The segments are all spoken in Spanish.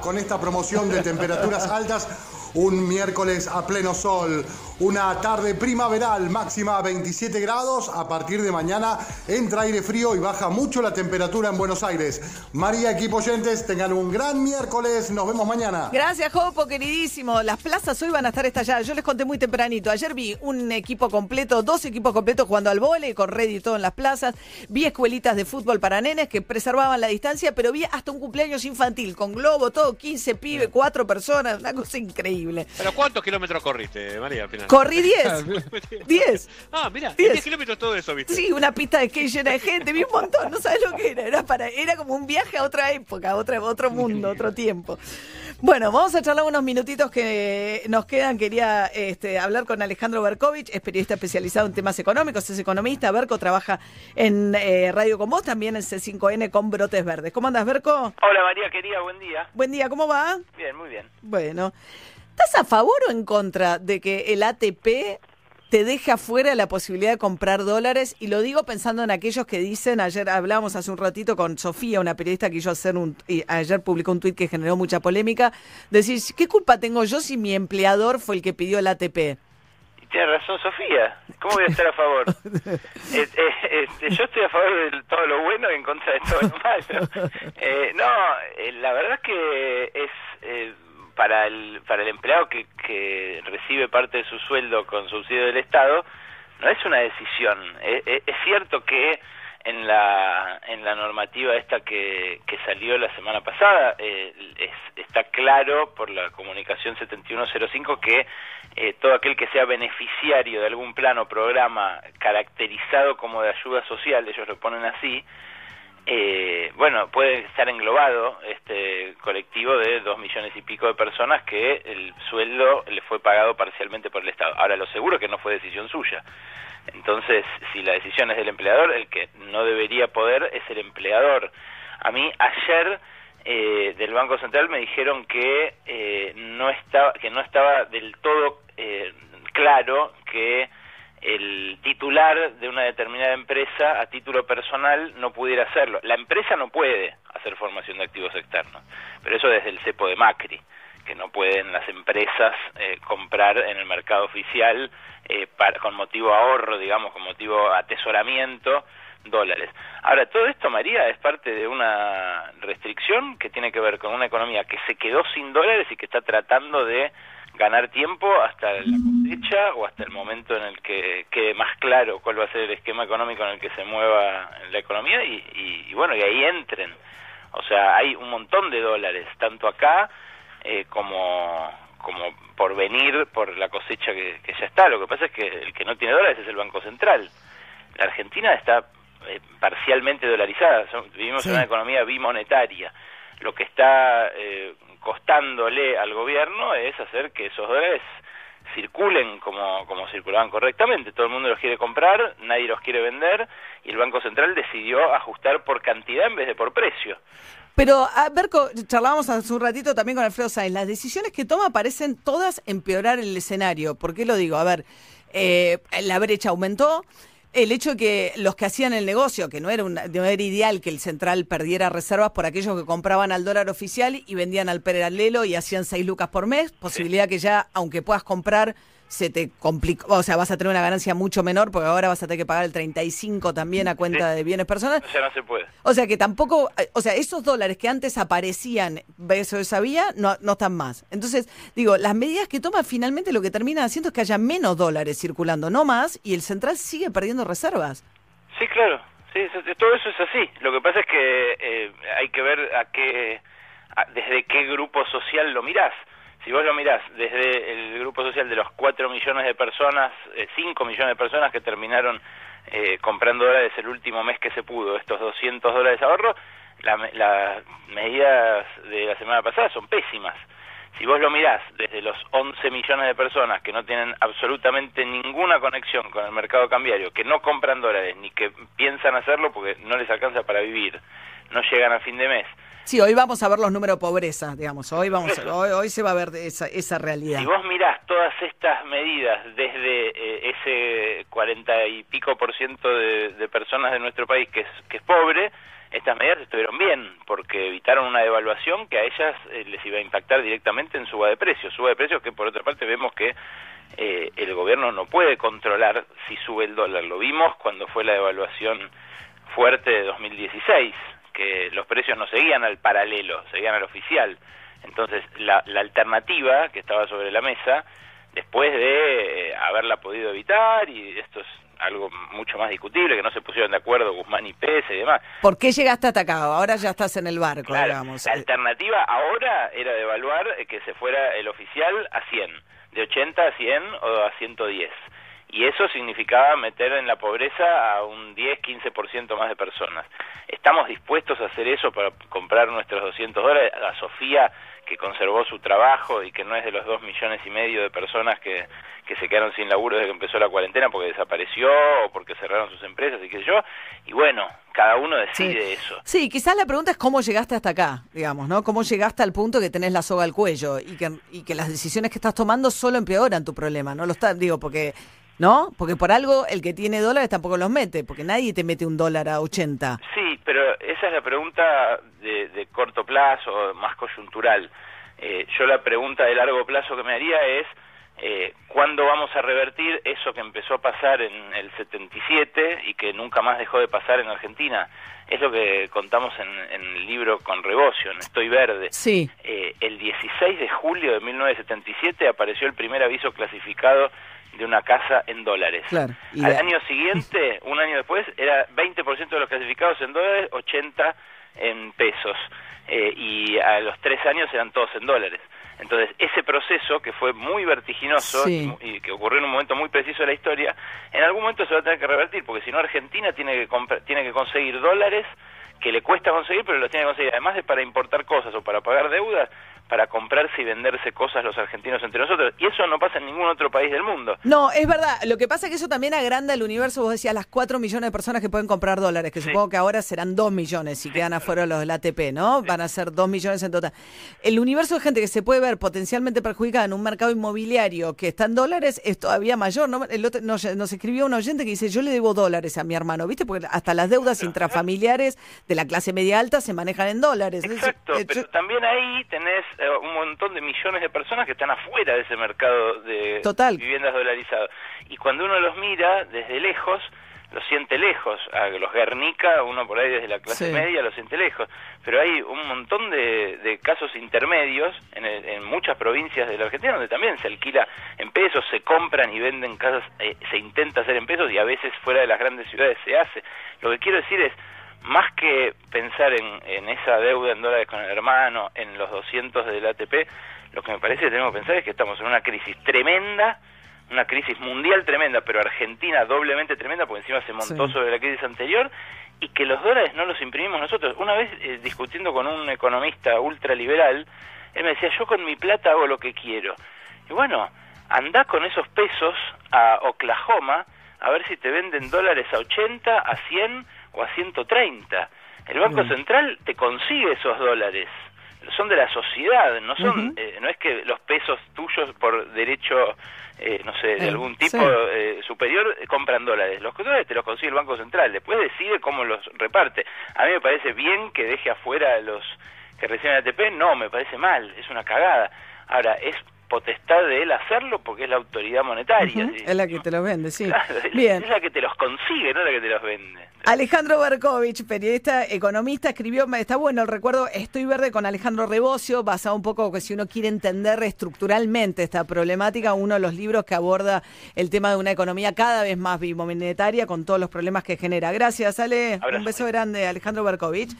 con esta promoción de temperaturas altas. Un miércoles a pleno sol, una tarde primaveral máxima 27 grados. A partir de mañana entra aire frío y baja mucho la temperatura en Buenos Aires. María, equipo oyentes, tengan un gran miércoles. Nos vemos mañana. Gracias, Jopo, queridísimo. Las plazas hoy van a estar estalladas. Yo les conté muy tempranito. Ayer vi un equipo completo, dos equipos completos jugando al vole, con red y todo en las plazas. Vi escuelitas de fútbol para nenes que preservaban la distancia, pero vi hasta un cumpleaños infantil con globo, todo, 15 pibes, cuatro personas, una cosa increíble. ¿Pero cuántos kilómetros corriste, María, al final? Corrí 10. 10. Ah, mira, 10. 10 kilómetros todo eso, ¿viste? Sí, una pista de skate llena de gente, vi un montón, no sabes lo que era, era para, era como un viaje a otra época, a otra, otro mundo, otro tiempo. Bueno, vamos a charlar unos minutitos que nos quedan. Quería este, hablar con Alejandro Berkovich, es periodista especializado en temas económicos, es economista. Berco trabaja en eh, Radio con vos, también en C5N con Brotes Verdes. ¿Cómo andas, Berco? Hola María querida, buen día. Buen día, ¿cómo va? Bien, muy bien. Bueno, ¿estás a favor o en contra de que el ATP te deje afuera la posibilidad de comprar dólares? Y lo digo pensando en aquellos que dicen, ayer hablábamos hace un ratito con Sofía, una periodista que quiso hacer un, y ayer publicó un tuit que generó mucha polémica, decir, ¿qué culpa tengo yo si mi empleador fue el que pidió el ATP? Tiene razón Sofía. ¿Cómo voy a estar a favor? Eh, eh, este, yo estoy a favor de todo lo bueno y en contra de todo lo malo. Eh, no, eh, la verdad es que es eh, para el para el empleado que, que recibe parte de su sueldo con subsidio del Estado no es una decisión. Es, es- es cierto que en la en la normativa esta que, que salió la semana pasada eh, es- está claro por la comunicación 7105 que eh, todo aquel que sea beneficiario de algún plan o programa caracterizado como de ayuda social, ellos lo ponen así, eh, bueno, puede estar englobado este colectivo de dos millones y pico de personas que el sueldo le fue pagado parcialmente por el Estado. Ahora, lo seguro que no fue decisión suya. Entonces, si la decisión es del empleador, el que no debería poder es el empleador. A mí ayer eh, del Banco Central me dijeron que eh, no estaba que no estaba del todo eh, claro que el titular de una determinada empresa a título personal no pudiera hacerlo. La empresa no puede hacer formación de activos externos, pero eso desde el cepo de Macri, que no pueden las empresas eh, comprar en el mercado oficial eh, con motivo ahorro, digamos, con motivo atesoramiento, dólares. Ahora, todo esto, María, es parte de una restricción que tiene que ver con una economía que se quedó sin dólares y que está tratando de ganar tiempo hasta la cosecha o hasta el momento en el que quede más claro cuál va a ser el esquema económico en el que se mueva la economía y, y- y bueno, y ahí entren. O sea, hay un montón de dólares, tanto acá eh, como, como por venir por la cosecha que, que ya está. Lo que pasa es que el que no tiene dólares es el Banco Central. La Argentina está eh, parcialmente dolarizada, vivimos Sí. en una economía bimonetaria. Lo que está eh, costándole al gobierno es hacer que esos dólares circulen como, como circulaban correctamente. Todo el mundo los quiere comprar, nadie los quiere vender y el Banco Central decidió ajustar por cantidad en vez de por precio. Pero, a Berco, charlábamos hace un ratito también con Alfredo Sainz. Las decisiones que toma parecen todas empeorar el escenario. ¿Por qué lo digo? A ver, eh, la brecha aumentó. El hecho de que los que hacían el negocio, que no era, una- no era ideal que el central perdiera reservas por aquellos que compraban al dólar oficial y vendían al paralelo y hacían 6 lucas por mes, posibilidad que ya, aunque puedas comprar, se te complicó, o sea, vas a tener una ganancia mucho menor porque ahora vas a tener que pagar el 35 también a cuenta Sí. de bienes personales. O sea, no se puede. O sea que tampoco, eh, o sea, esos dólares que antes aparecían eso esa vía no, no están más. Entonces, digo, las medidas que toma finalmente lo que terminan haciendo es que haya menos dólares circulando, no más, y el central sigue perdiendo reservas. Sí, claro. Sí, todo eso es así. Lo que pasa es que eh, hay que ver a qué, a- desde qué grupo social lo mirás. Si vos lo mirás desde el grupo social de los 4 millones de personas, eh, 5 millones de personas que terminaron eh, comprando dólares el último mes que se pudo, estos 200 dólares ahorro, la las medidas de la semana pasada son pésimas. Si vos lo mirás desde los 11 millones de personas que no tienen absolutamente ninguna conexión con el mercado cambiario, que no compran dólares ni que piensan hacerlo porque no les alcanza para vivir, no llegan a fin de mes. Sí, hoy vamos a ver los números de pobreza, digamos, hoy vamos a- hoy, se va a ver esa, esa realidad. Si vos mirás todas estas medidas desde eh, ese cuarenta y pico por ciento de, de personas de nuestro país que es, que es pobre, estas medidas estuvieron bien porque evitaron una devaluación que a ellas eh, les iba a impactar directamente en suba de precios, suba de precios que por otra parte vemos que eh, el gobierno no puede controlar si sube el dólar. Lo vimos cuando fue la devaluación fuerte de 2016, que los precios no seguían al paralelo, seguían al oficial. Entonces, la, la alternativa que estaba sobre la mesa, después de eh, haberla podido evitar, y esto es algo mucho más discutible, que no se pusieron de acuerdo Guzmán y Pérez y demás. ¿Por qué llegaste acá? Ahora ya estás en el barco, Claro, digamos. La alternativa ahora era devaluar eh, que se fuera el oficial a 100, de 80 a 100 o a 110. Y eso significaba meter en la pobreza a un 10-15% más de personas. ¿Estamos dispuestos a hacer eso para comprar nuestros 200 dólares? A Sofía, que conservó su trabajo y que no es de los 2 millones y medio de personas que, que se quedaron sin laburo desde que empezó la cuarentena porque desapareció o porque cerraron sus empresas y qué sé yo. Y bueno, cada uno decide eso. Sí, quizás la pregunta es cómo llegaste hasta acá, digamos, ¿no? ¿Cómo llegaste al punto que tenés la soga al cuello y que, y que las decisiones que estás tomando solo empeoran tu problema, ¿no? Lo está, digo, porque, ¿no? Porque por algo el que tiene dólares tampoco los mete, porque nadie te mete un dólar a 80. Sí, pero esa es la pregunta de, de corto plazo, más coyuntural. Eh, yo la pregunta de largo plazo que me haría es eh, cuándo vamos a revertir eso que empezó a pasar en el 77 y que nunca más dejó de pasar en Argentina. Es lo que contamos en, en el libro con Rebocio, en Estoy Verde. Sí. Eh, el 16 de julio de 1977 apareció el primer aviso clasificado de una casa en dólares. Claro, y Al la- año siguiente, un año después, era 20% de los clasificados en dólares, 80 en pesos. Eh, y a los tres años eran todos en dólares. Entonces, ese proceso, que fue muy vertiginoso Sí. y, que ocurrió en un momento muy preciso de la historia, en algún momento se va a tener que revertir, porque si no Argentina tiene que, tiene que conseguir dólares que le cuesta conseguir, pero los tiene que conseguir, además de para importar cosas o para pagar deudas, para comprarse y venderse cosas los argentinos entre nosotros. Y eso no pasa en ningún otro país del mundo. No, es verdad. Lo que pasa es que eso también agranda el universo. Vos decías las 4 millones de personas que pueden comprar dólares, que Sí. supongo que ahora serán 2 millones si quedan afuera los del ATP, ¿no? Van a ser 2 millones en total. El universo de gente que se puede ver potencialmente perjudicada en un mercado inmobiliario que está en dólares es todavía mayor. ¿no? El otro- nos, nos escribió un oyente que dice, yo le debo dólares a mi hermano, ¿viste? Porque hasta las deudas intrafamiliares de la clase media alta se manejan en dólares. Es Exacto, eh, pero yo- también ahí tenés eh, un montón de millones de personas que están afuera de ese mercado de Total. viviendas dolarizadas. Y cuando uno los mira desde lejos, los siente lejos. A los Guernica, uno por ahí desde la clase Sí. media los siente lejos. Pero hay un montón de, de casos intermedios en, el- en muchas provincias de la Argentina donde también se alquila en pesos, se compran y venden casas, eh, se intenta hacer en pesos y a veces fuera de las grandes ciudades se hace. Lo que quiero decir es, más que pensar en, en esa deuda en dólares con el hermano, en los 200 del ATP, lo que me parece que tenemos que pensar es que estamos en una crisis tremenda, una crisis mundial tremenda, pero Argentina doblemente tremenda, porque encima se montó Sí. sobre la crisis anterior, y que los dólares no los imprimimos nosotros. Una vez eh, discutiendo con un economista ultraliberal, él me decía, yo con mi plata hago lo que quiero. Y bueno, andá con esos pesos a Oklahoma a ver si te venden dólares a 80, a 100 o a 130. El Banco. Central te consigue esos dólares. Son de la sociedad, no son, eh, no es que los pesos tuyos por derecho, eh, no sé, de Eh, algún tipo sí. eh, superior compran dólares. Los dólares te los consigue el Banco Central. Después decide cómo los reparte. A mí me parece bien que deje afuera a los que reciben ATP. No, me parece mal. Es una cagada. Ahora, es potestad de él hacerlo porque es la autoridad monetaria. Es la que te los vende, sí. Claro, Bien. es la que te los consigue, no la que te los vende. Alejandro Berkovich, periodista, economista, escribió, está bueno el recuerdo, Estoy verde con Alejandro Rebocio, basado un poco que si uno quiere entender estructuralmente esta problemática, uno de los libros que aborda el tema de una economía cada vez más bimonetaria con todos los problemas que genera. Gracias, Ale. Abrazo. Un beso grande, Alejandro Berkovich.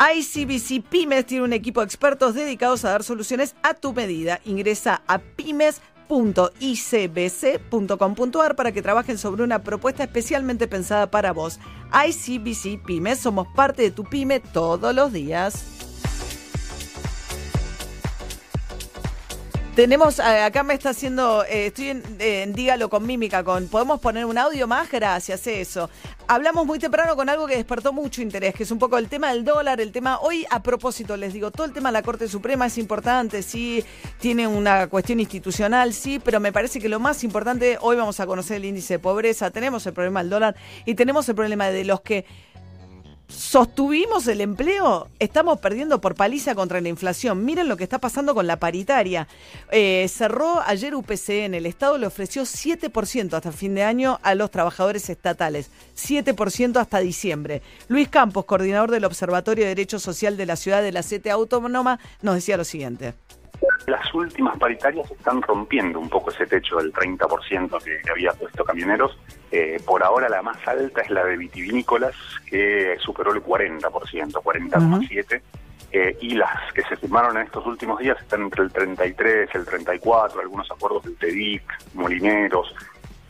ICBC Pymes tiene un equipo de expertos dedicados a dar soluciones a tu medida. Ingresa a pymes.icbc.com.ar para que trabajen sobre una propuesta especialmente pensada para vos. ICBC Pymes, somos parte de tu pyme todos los días. Tenemos, eh, acá me está haciendo, eh, estoy en, Dígalo con mímica, con, ¿podemos poner un audio más? Gracias, eso. Hablamos muy temprano con algo que despertó mucho interés, que es un poco el tema del dólar, el tema, hoy a propósito les digo, todo el tema de la Corte Suprema es importante, sí, tiene una cuestión institucional, sí, pero me parece que lo más importante, hoy vamos a conocer el índice de pobreza, tenemos el problema del dólar y tenemos el problema de los que Sostuvimos el empleo, estamos perdiendo por paliza contra la inflación. Miren lo que está pasando con la paritaria. Eh, cerró ayer UPCN, el Estado le ofreció 7% hasta fin de año a los trabajadores estatales, 7% hasta diciembre. Luis Campos, coordinador del Observatorio de Derecho Social de la Ciudad de la CETE Autónoma, nos decía lo siguiente. Las últimas paritarias están rompiendo un poco ese techo del 30% que, que había puesto camioneros. Eh, por ahora la más alta es la de vitivinícolas, que superó el 40%, 40,7%. Eh, y las que se firmaron en estos últimos días están entre el 33, el 34, algunos acuerdos del TEDIC, Molineros.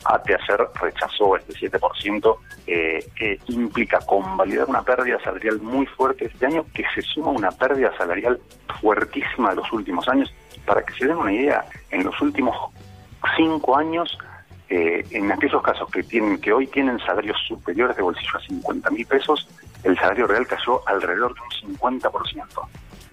ATE ayer rechazó este 7%, eh, que implica convalidar una pérdida salarial muy fuerte este año, que se suma a una pérdida salarial fuertísima de los últimos años. Para que se den una idea, en los últimos cinco años, eh, en aquellos casos que tienen que hoy tienen salarios superiores de bolsillo a 50 mil pesos, el salario real cayó alrededor de un 50%.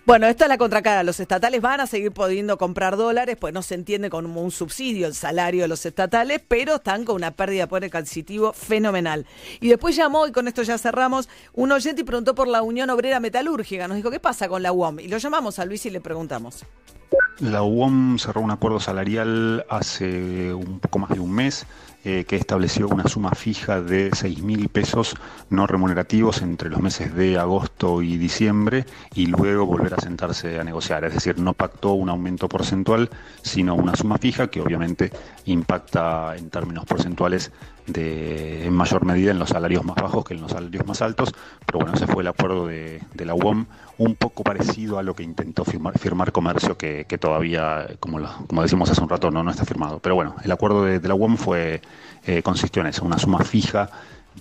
Bueno, esta es la contracara. Los estatales van a seguir pudiendo comprar dólares, pues no se entiende como un subsidio el salario de los estatales, pero están con una pérdida de poder adquisitivo fenomenal. Y después llamó, y con esto ya cerramos, un oyente y preguntó por la Unión Obrera Metalúrgica. Nos dijo, ¿qué pasa con la UOM? Y lo llamamos a Luis y le preguntamos. La UOM cerró un acuerdo salarial hace un poco más de un mes eh, que estableció una suma fija de 6 mil pesos no remunerativos entre los meses de agosto y diciembre y luego volver a sentarse a negociar. Es decir, no pactó un aumento porcentual, sino una suma fija que obviamente impacta en términos porcentuales de, en mayor medida en los salarios más bajos que en los salarios más altos. Pero bueno, ese fue el acuerdo de, la UOM, un poco parecido a lo que intentó firmar, comercio, que, todavía, como, decimos hace un rato, no, está firmado. Pero bueno, el acuerdo de, de la UOM fue, eh, consistió en eso, una suma fija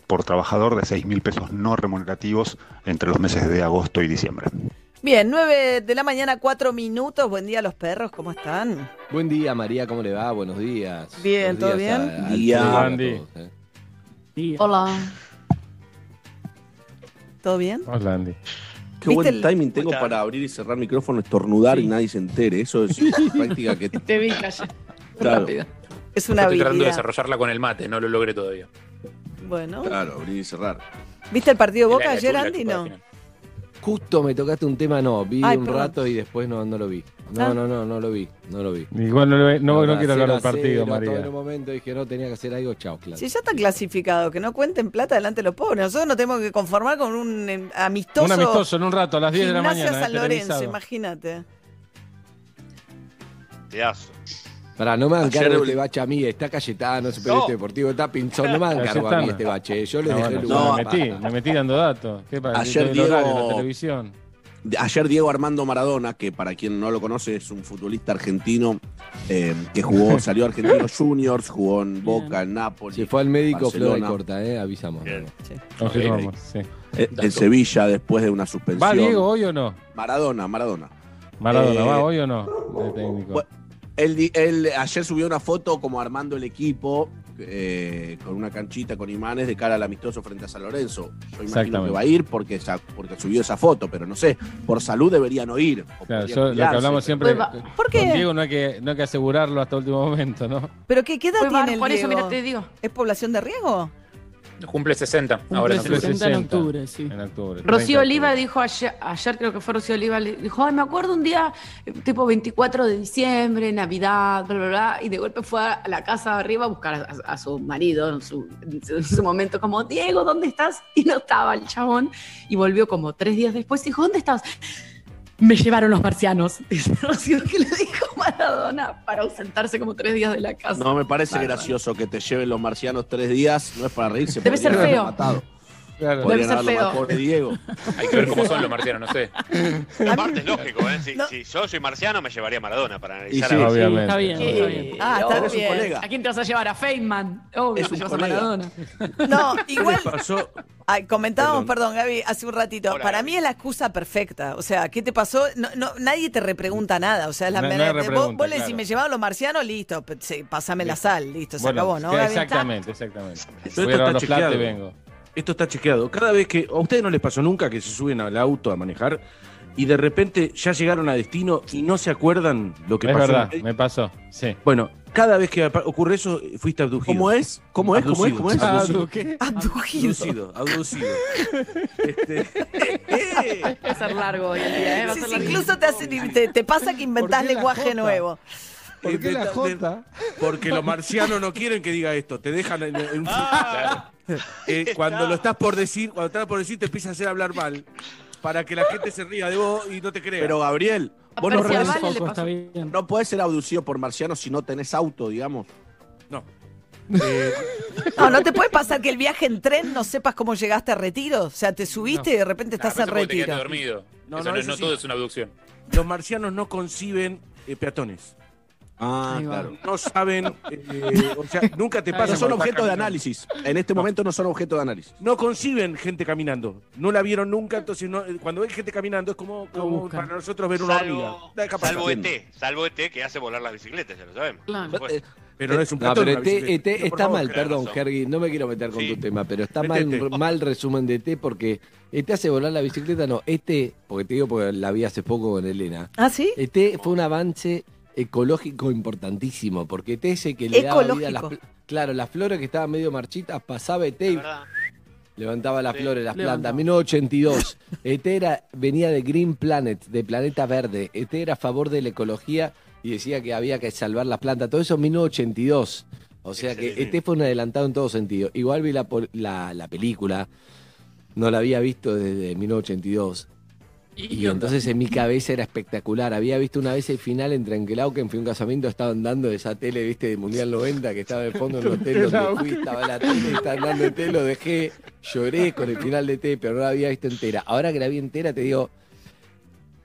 por trabajador de 6 mil pesos no remunerativos entre los meses de agosto y diciembre. Bien, 9 de la mañana, 4 minutos. Buen día a los perros, ¿cómo están? Buen día, María, ¿cómo le va? Buenos días. Bien, Buenos ¿todo días bien? a- Día. Y a todos, eh. Hola. ¿Todo bien? Hola, Andy. Qué ¿Viste buen el- timing tengo para abrir y cerrar micrófono, estornudar y nadie se entere. Eso es una práctica que. Te vi, calle. Claro. Es una Estoy tratando de habilidad. desarrollarla con el mate, no lo logré todavía. Bueno. claro, abrir y cerrar. ¿Viste el partido de Boca ayer, Andy? No. Justo me tocaste un tema, no. Vi Ay, un perdón. rato y después no, no lo vi. No, Ah. no, no, no lo vi. No lo vi. Igual no, lo- no, no quiero hablar del partido, cero, todo María. En un momento dije, no, tenía que hacer algo, chao, claro. Si ya está clasificado, que no cuenten plata delante de los pobres. Nosotros nos tenemos que conformar con un eh, amistoso. Un amistoso en un rato, a las 10 de la mañana. San eh, Lorenzo, imagínate. Pedazo. Pará, no me hagan Ayer cargo el- este bache a mí. Está Cayetano, es un periodista No. deportivo, está Pinzón. No me hagan cargo a mí este bache. Yo les No, dejé bueno, el lugar. me metí, me metí dando datos. ¿Qué pasa? Ayer Diego- la televisión. De- Ayer Diego Armando Maradona, que para quien no lo conoce es un futbolista argentino eh, que jugó, salió a Argentinos Juniors, jugó en Boca, en Nápoles, Se fue al médico Flora y corta, ¿eh? Avisamos. Sí. eh, en Sevilla después de una suspensión. ¿Va Diego hoy o no? Maradona, Maradona. Maradona, Eh, ¿va hoy o no? De técnico. bueno, Él, di- él ayer subió una foto como armando el equipo eh, con una canchita con imanes de cara al amistoso frente a San Lorenzo. Yo imagino que va a ir porque, porque subió esa foto, pero no sé, por salud deberían no ir. o Claro, yo, lo que hablamos siempre. Pues ¿Por qué? Con Diego no hay, que, no hay que asegurarlo hasta último momento, ¿no? ¿Pero qué, qué edad Pues tiene el por eso, Diego? mira, te digo. ¿Es población de riesgo? Cumple 60 ahora en Cumple octubre. 60 en octubre, sí. En octubre. 30 Rocío Oliva octubre. dijo ayer, ayer creo que fue Rocío Oliva, le dijo, ay, me acuerdo un día, tipo 24 de diciembre, Navidad, bla, bla, bla, y de golpe fue a la casa de arriba a buscar a, a su marido su- en su momento, como, Diego, ¿dónde estás? Y no estaba el chabón, y volvió como tres días después y dijo, ¿dónde estás? Me llevaron los marcianos, dice Rocío, que le dijo Maradona para ausentarse como tres días de la casa. No, me parece Bárbaro. gracioso que te lleven los marcianos tres días, no es para reírse. Debe ser feo. matado. Claro. Podrían ser haberlo feo. matado, pobre Diego. Hay que ver cómo son los marcianos, no sé. Aparte es lógico, ¿eh? Si, No. si yo soy marciano, me llevaría a Maradona para analizar sí, a obviamente. Está bien, Eh, está bien. Ah, está bien. colega. ¿A quién te vas a llevar? ¿A Feynman? Obvio, Es te un llevas a. Maradona. No, igual pasó? ay, comentábamos, Perdón. perdón, Gaby, hace un ratito. Hola, Para Gaby. mí es la excusa perfecta. O sea, ¿qué te pasó? No, no, nadie te repregunta nada. O sea, es la No- no hay manera- vos, vos le decís, claro. me llevaban los marcianos, listo, sí, pasame la sal, listo, se Bueno, acabó, ¿no? exactamente, exactamente. Voy a los platos y vengo. Esto está chequeado. Cada vez que. A ustedes no les pasó nunca que se suben al auto a manejar y de repente ya llegaron a destino y no se acuerdan lo que Es pasó. verdad, me pasó. Sí. Bueno, cada vez que ocurre eso, fuiste abducido. ¿Cómo es? ¿Cómo es? ¿Cómo es? ¿Cómo es? Abducido. ¿qué? Abducido, abducido. Este, Va a ser largo hoy el día, ¿eh? Va a Sí, ser incluso te, hace- te, te pasa que inventás ¿Por qué la lenguaje nuevo. ¿Por Eh, qué de- la J? Porque los marcianos no quieren que diga esto, te dejan en, en un Ah, Eh, cuando lo estás por decir, cuando estás por decir, te empiezas a hacer hablar mal para que la gente se ría de vos y no te crea. Pero Gabriel, A vos no, podés- le Foco, pasó. está bien. no podés ser abducido por marcianos si no tenés auto, digamos. no. Eh, No, no te puede pasar que el viaje en tren no sepas cómo llegaste a retiro. O sea, te subiste y de repente estás Ah, en porque te retiro. dormido. No, eso no, no, eso no sí. todo es una abducción. los marcianos no conciben eh, peatones. Ah, claro. No saben, eh, o sea, nunca te pasa. No son objeto de análisis. En este momento no son objeto de análisis. No conciben gente caminando. No la vieron nunca, entonces no- eh, cuando ven gente caminando es como, como buscan. para nosotros ver una hormiga. Salvo, pasar. salvo ET, salvo ET que hace volar las bicicletas, ya lo sabemos. Claro. Pero no es un No, pero una ET, Por está mal, perdón. Hergy, no me quiero meter con Sí. tu tema, pero está mal, mal resumen de ET porque ET hace volar la bicicleta, no, ET, porque te digo porque la vi hace poco con Elena, ¿Ah, sí? ET fue un avance ecológico importantísimo, porque ET es el que le daba vida a las, Ecológico. claro, las flores que estaban medio marchitas, pasaba ET y La levantaba las Sí. flores, las plantas. 1982. ET era, venía de Green Planet, de Planeta Verde. ET era a favor de la ecología y decía que había que salvar las plantas. Todo eso en 1982. O sea que. ET fue un adelantado en todo sentido. Igual vi la, pol- la, la película, no la había visto desde 1982. Y entonces en mi cabeza era espectacular. Había visto una vez el final en Trenquelauquen, fui a un casamiento, estaban dando esa tele, viste, de Mundial 90, que estaba de fondo en el hotel donde fui, estaba la tele, estaban dando ET, lo dejé, lloré con el final de ET, pero no la había visto entera. Ahora que la vi entera te digo,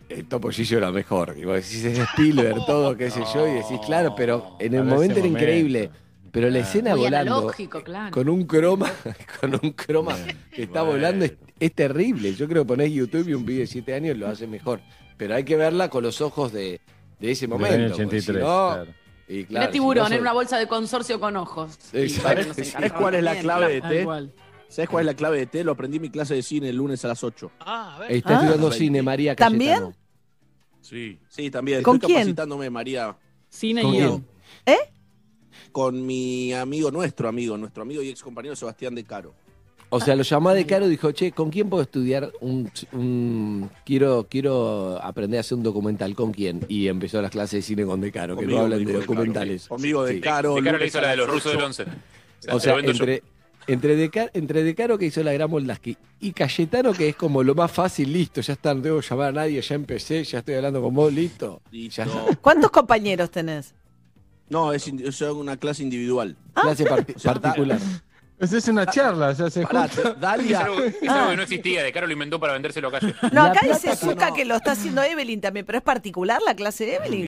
el Topollillo era mejor. Y vos decís, es Spielberg, todo, qué sé yo, y decís, claro, pero en el momento era increíble. Pero la Ah. escena Muy volando analógico, claro. con un croma, con un croma que está Bueno. volando es, es terrible. Yo creo que ponés YouTube y un pibe de 7 años lo hace mejor. Pero hay que verla con los ojos de, de ese momento. porque 83, si no- claro. y Era si tiburón, no era sos- una bolsa de consorcio con ojos. Exacto. ¿Sabés encantaba cuál es la también, clave de té? ¿Sabes cuál es la clave de T? Lo aprendí en mi clase de cine el lunes a las 8. Ah, a ver. Está Ah. estudiando cine, María ¿También? Cayetano. Sí. Sí, también. ¿Con Estoy quién? capacitándome, María, Cine ¿Con y quién? guion. Con mi amigo, nuestro amigo, nuestro amigo y ex compañero Sebastián De Caro. O sea, lo llamó a De Caro y dijo, che, ¿con quién puedo estudiar un, un- quiero, quiero aprender a hacer un documental? ¿Con quién? Y empezó las clases de cine con De Caro, que no hablan de Caro. documentales. Conmigo De. Caro. De cara le hizo la de los rusos 8. del 11. O sea, entre, entre, de, Ca- entre De Caro que hizo la gran Moldaski y Cayetano que es como lo más fácil, listo, ya está, no tengo que llamar a nadie, ya empecé, ya estoy hablando con vos, listo. Listo. Ya está. ¿Cuántos compañeros tenés? No, es, es una clase individual. Clase parti- O sea, particular. Esa es una charla, ya se Pará, junta. Es Dalia, algo, es Ah. algo que no existía, de Caro lo inventó para vendérselo a calle. No, La acá plata dice que Zucca no. que lo está haciendo Evelyn también, pero es particular la clase de Evelyn.